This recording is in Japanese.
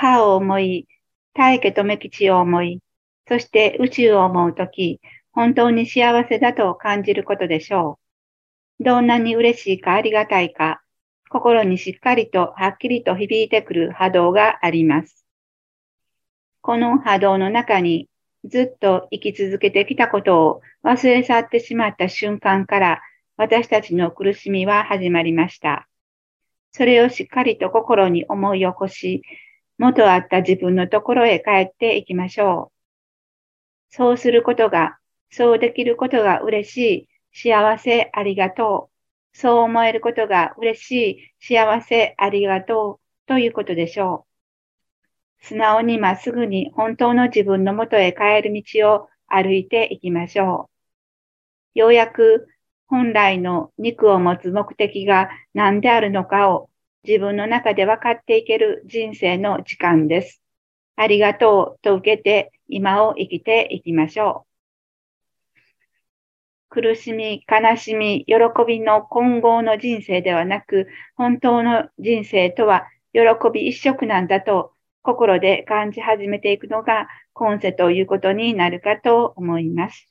母を思い、大家とめ吉を思い、そして宇宙を思うとき、本当に幸せだと感じることでしょう。どんなに嬉しいかありがたいか、心にしっかりとはっきりと響いてくる波動があります。この波動の中にずっと生き続けてきたことを忘れ去ってしまった瞬間から私たちの苦しみは始まりました。それをしっかりと心に思い起こし、元あった自分のところへ帰っていきましょう。そうすることが、そうできることが嬉しい、幸せありがとう。そう思えることが嬉しい、幸せ、ありがとうということでしょう。素直にまっすぐに本当の自分のもとへ帰る道を歩いていきましょう。ようやく本来の肉を持つ目的が何であるのかを自分の中で分かっていける人生の時間です。ありがとうと受けて今を生きていきましょう。苦しみ、悲しみ、喜びの混合の人生ではなく、本当の人生とは喜び一色なんだと心で感じ始めていくのが今世ということになるかと思います。